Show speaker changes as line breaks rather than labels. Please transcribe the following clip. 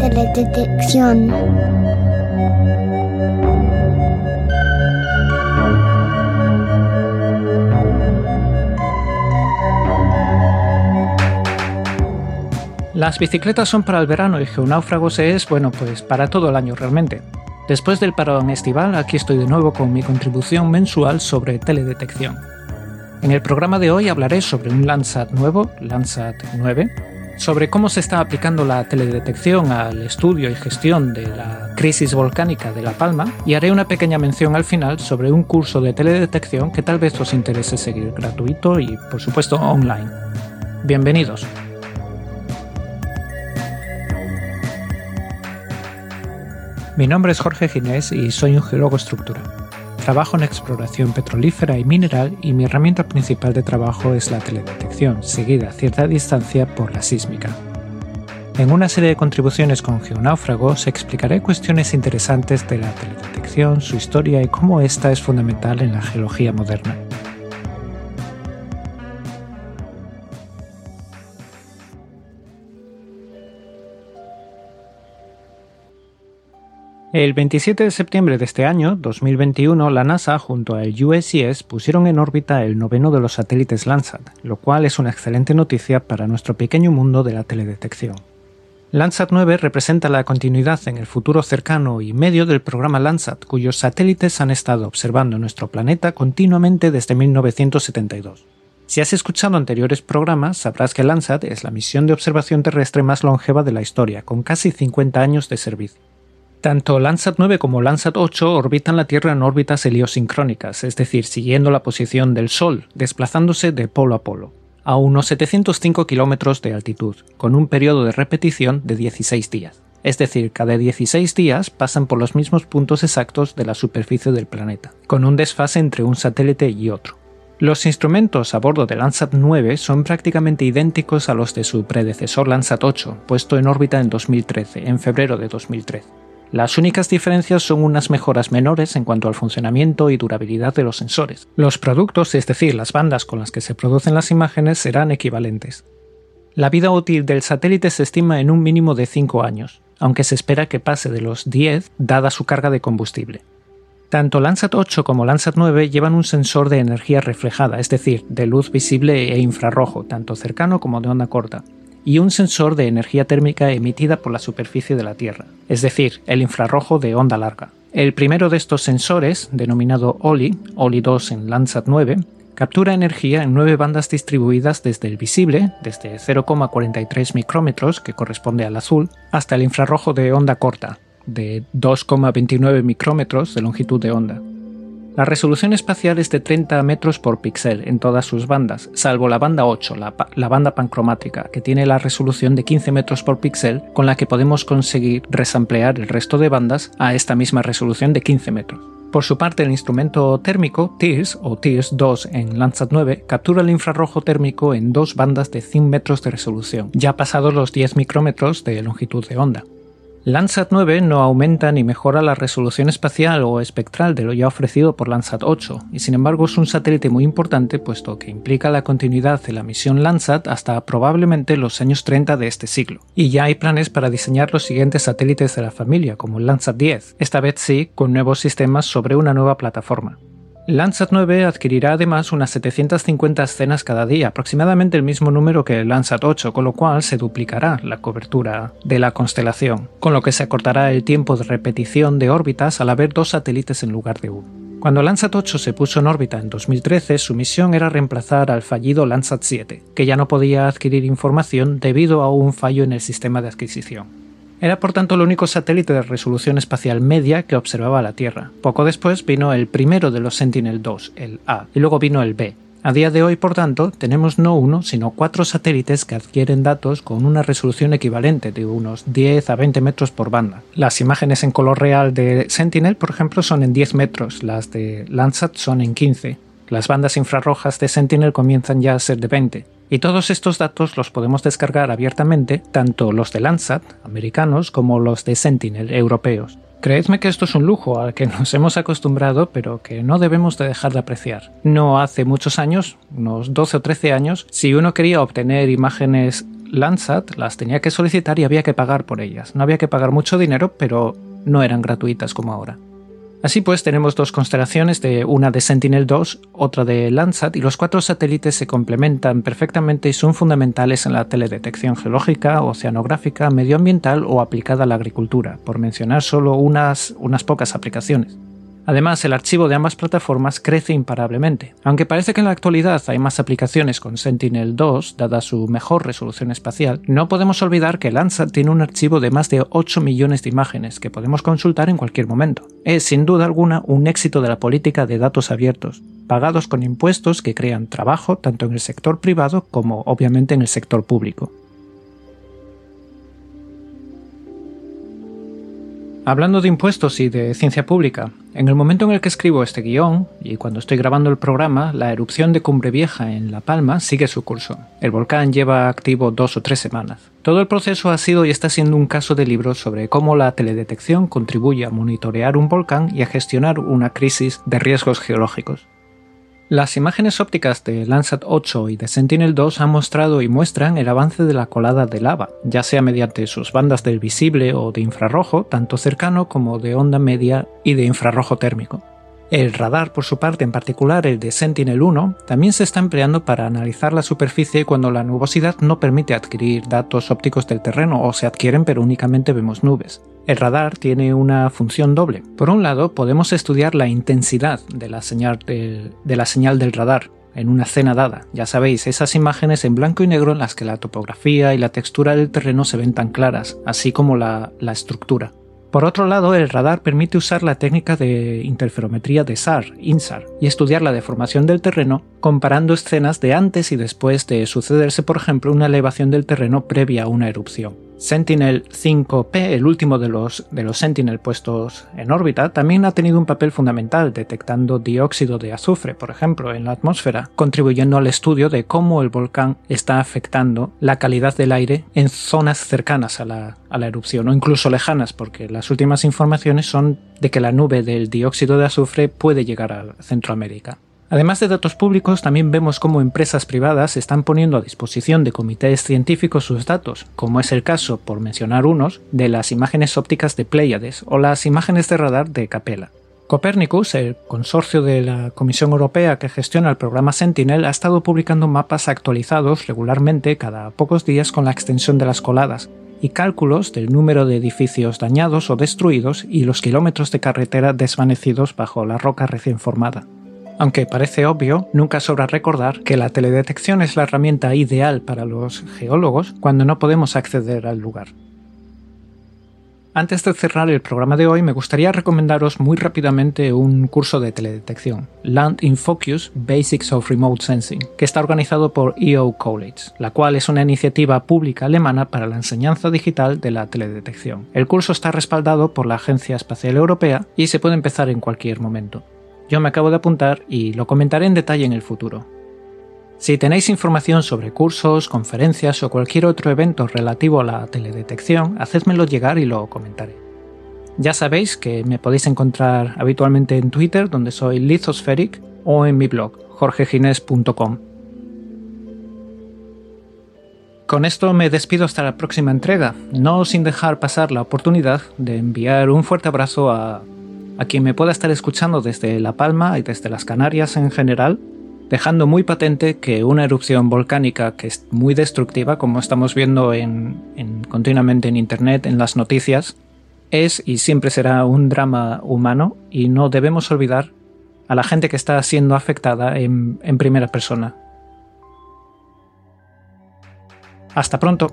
Teledetección.
Las bicicletas son para el verano y Geonáufragos es, bueno, pues para todo el año realmente. Después del parón estival, aquí estoy de nuevo con mi contribución mensual sobre teledetección. En el programa de hoy hablaré sobre un Landsat nuevo, Landsat 9, sobre cómo se está aplicando la teledetección al estudio y gestión de la crisis volcánica de La Palma y haré una pequeña mención al final sobre un curso de teledetección que tal vez os interese seguir gratuito y por supuesto online. Bienvenidos. Mi nombre es Jorge Ginés y soy un geólogo estructural. Trabajo en exploración petrolífera y mineral y mi herramienta principal de trabajo es la teledetección, seguida a cierta distancia por la sísmica. En una serie de contribuciones con Geonáufragos explicaré cuestiones interesantes de la teledetección, su historia y cómo esta es fundamental en la geología moderna. El 27 de septiembre de este año, 2021, la NASA junto al USGS pusieron en órbita el noveno de los satélites Landsat, lo cual es una excelente noticia para nuestro pequeño mundo de la teledetección. Landsat 9 representa la continuidad en el futuro cercano y medio del programa Landsat, cuyos satélites han estado observando nuestro planeta continuamente desde 1972. Si has escuchado anteriores programas, sabrás que Landsat es la misión de observación terrestre más longeva de la historia, con casi 50 años de servicio. Tanto Landsat 9 como Landsat 8 orbitan la Tierra en órbitas heliosincrónicas, es decir, siguiendo la posición del Sol, desplazándose de polo a polo, a unos 705 kilómetros de altitud, con un periodo de repetición de 16 días. Es decir, cada 16 días pasan por los mismos puntos exactos de la superficie del planeta, con un desfase entre un satélite y otro. Los instrumentos a bordo de Landsat 9 son prácticamente idénticos a los de su predecesor Landsat 8, puesto en órbita en 2013, en febrero de 2013. Las únicas diferencias son unas mejoras menores en cuanto al funcionamiento y durabilidad de los sensores. Los productos, es decir, las bandas con las que se producen las imágenes, serán equivalentes. La vida útil del satélite se estima en un mínimo de 5 años, aunque se espera que pase de los 10 dada su carga de combustible. Tanto Landsat 8 como Landsat 9 llevan un sensor de energía reflejada, es decir, de luz visible e infrarrojo, tanto cercano como de onda corta, y un sensor de energía térmica emitida por la superficie de la Tierra, es decir, el infrarrojo de onda larga. El primero de estos sensores, denominado OLI, OLI 2 en Landsat 9, captura energía en nueve bandas distribuidas desde el visible, desde 0,43 micrómetros, que corresponde al azul, hasta el infrarrojo de onda corta, de 2,29 micrómetros de longitud de onda. La resolución espacial es de 30 metros por píxel en todas sus bandas, salvo la banda 8, la, banda pancromática, que tiene la resolución de 15 metros por píxel, con la que podemos conseguir resamplear el resto de bandas a esta misma resolución de 15 metros. Por su parte, el instrumento térmico TIRS o TIRS 2 en Landsat 9 captura el infrarrojo térmico en dos bandas de 100 metros de resolución, ya pasados los 10 micrómetros de longitud de onda. Landsat 9 no aumenta ni mejora la resolución espacial o espectral de lo ya ofrecido por Landsat 8, y sin embargo es un satélite muy importante puesto que implica la continuidad de la misión Landsat hasta probablemente los años 30 de este siglo. Y ya hay planes para diseñar los siguientes satélites de la familia, como Landsat 10, esta vez sí con nuevos sistemas sobre una nueva plataforma. Landsat 9 adquirirá además unas 750 escenas cada día, aproximadamente el mismo número que Landsat 8, con lo cual se duplicará la cobertura de la constelación, con lo que se acortará el tiempo de repetición de órbitas al haber dos satélites en lugar de uno. Cuando Landsat 8 se puso en órbita en 2013, su misión era reemplazar al fallido Landsat 7, que ya no podía adquirir información debido a un fallo en el sistema de adquisición. Era por tanto el único satélite de resolución espacial media que observaba la Tierra. Poco después vino el primero de los Sentinel-2, el A, y luego vino el B. A día de hoy, por tanto, tenemos no uno, sino cuatro satélites que adquieren datos con una resolución equivalente de unos 10 a 20 metros por banda. Las imágenes en color real de Sentinel, por ejemplo, son en 10 metros, las de Landsat son en 15. Las bandas infrarrojas de Sentinel comienzan ya a ser de 20. Y todos estos datos los podemos descargar abiertamente, tanto los de Landsat, americanos, como los de Sentinel, europeos. Creedme que esto es un lujo al que nos hemos acostumbrado, pero que no debemos de dejar de apreciar. No hace muchos años, unos 12 o 13 años, si uno quería obtener imágenes Landsat, las tenía que solicitar y había que pagar por ellas. No había que pagar mucho dinero, pero no eran gratuitas como ahora. Así pues, tenemos dos constelaciones, de una de Sentinel-2, otra de Landsat, y los cuatro satélites se complementan perfectamente y son fundamentales en la teledetección geológica, oceanográfica, medioambiental o aplicada a la agricultura, por mencionar solo unas, unas pocas aplicaciones. Además, el archivo de ambas plataformas crece imparablemente. Aunque parece que en la actualidad hay más aplicaciones con Sentinel-2, dada su mejor resolución espacial, no podemos olvidar que Landsat tiene un archivo de más de 8 millones de imágenes que podemos consultar en cualquier momento. Es sin duda alguna un éxito de la política de datos abiertos, pagados con impuestos que crean trabajo tanto en el sector privado como obviamente en el sector público. Hablando de impuestos y de ciencia pública, en el momento en el que escribo este guion, y cuando estoy grabando el programa, la erupción de Cumbre Vieja en La Palma sigue su curso. El volcán lleva activo dos o tres semanas. Todo el proceso ha sido y está siendo un caso de libro sobre cómo la teledetección contribuye a monitorear un volcán y a gestionar una crisis de riesgos geológicos. Las imágenes ópticas de Landsat 8 y de Sentinel-2 han mostrado y muestran el avance de la colada de lava, ya sea mediante sus bandas del visible o de infrarrojo, tanto cercano como de onda media y de infrarrojo térmico. El radar, por su parte, en particular el de Sentinel-1, también se está empleando para analizar la superficie cuando la nubosidad no permite adquirir datos ópticos del terreno o se adquieren pero únicamente vemos nubes. El radar tiene una función doble. Por un lado, podemos estudiar la intensidad de la señal del, radar en una escena dada. Ya sabéis, esas imágenes en blanco y negro en las que la topografía y la textura del terreno se ven tan claras, así como la, la estructura. Por otro lado, el radar permite usar la técnica de interferometría de SAR, INSAR, y estudiar la deformación del terreno comparando escenas de antes y después de sucederse, por ejemplo, una elevación del terreno previa a una erupción. Sentinel 5P, el último de los, de los Sentinel puestos en órbita, también ha tenido un papel fundamental detectando dióxido de azufre, por ejemplo, en la atmósfera, contribuyendo al estudio de cómo el volcán está afectando la calidad del aire en zonas cercanas a la, a la erupción o incluso lejanas, porque las últimas informaciones son de que la nube del dióxido de azufre puede llegar a Centroamérica. Además de datos públicos, también vemos cómo empresas privadas están poniendo a disposición de comités científicos sus datos, como es el caso, por mencionar unos, de las imágenes ópticas de Pleiades o las imágenes de radar de Capella. Copernicus, el consorcio de la Comisión Europea que gestiona el programa Sentinel, ha estado publicando mapas actualizados regularmente cada pocos días con la extensión de las coladas y cálculos del número de edificios dañados o destruidos y los kilómetros de carretera desvanecidos bajo la roca recién formada. Aunque parece obvio, nunca sobra recordar que la teledetección es la herramienta ideal para los geólogos cuando no podemos acceder al lugar. Antes de cerrar el programa de hoy, me gustaría recomendaros muy rápidamente un curso de teledetección, Land in Focus Basics of Remote Sensing, que está organizado por EO College, la cual es una iniciativa pública alemana para la enseñanza digital de la teledetección. El curso está respaldado por la Agencia Espacial Europea y se puede empezar en cualquier momento. Yo me acabo de apuntar y lo comentaré en detalle en el futuro. Si tenéis información sobre cursos, conferencias o cualquier otro evento relativo a la teledetección, hacedmelo llegar y lo comentaré. Ya sabéis que me podéis encontrar habitualmente en Twitter, donde soy Lithospheric, o en mi blog, jorgegines.com. Con esto me despido hasta la próxima entrega, no sin dejar pasar la oportunidad de enviar un fuerte abrazo a a quien me pueda estar escuchando desde La Palma y desde las Canarias en general, dejando muy patente que una erupción volcánica que es muy destructiva, como estamos viendo en, continuamente en Internet, en las noticias, es y siempre será un drama humano y no debemos olvidar a la gente que está siendo afectada en primera persona. Hasta pronto.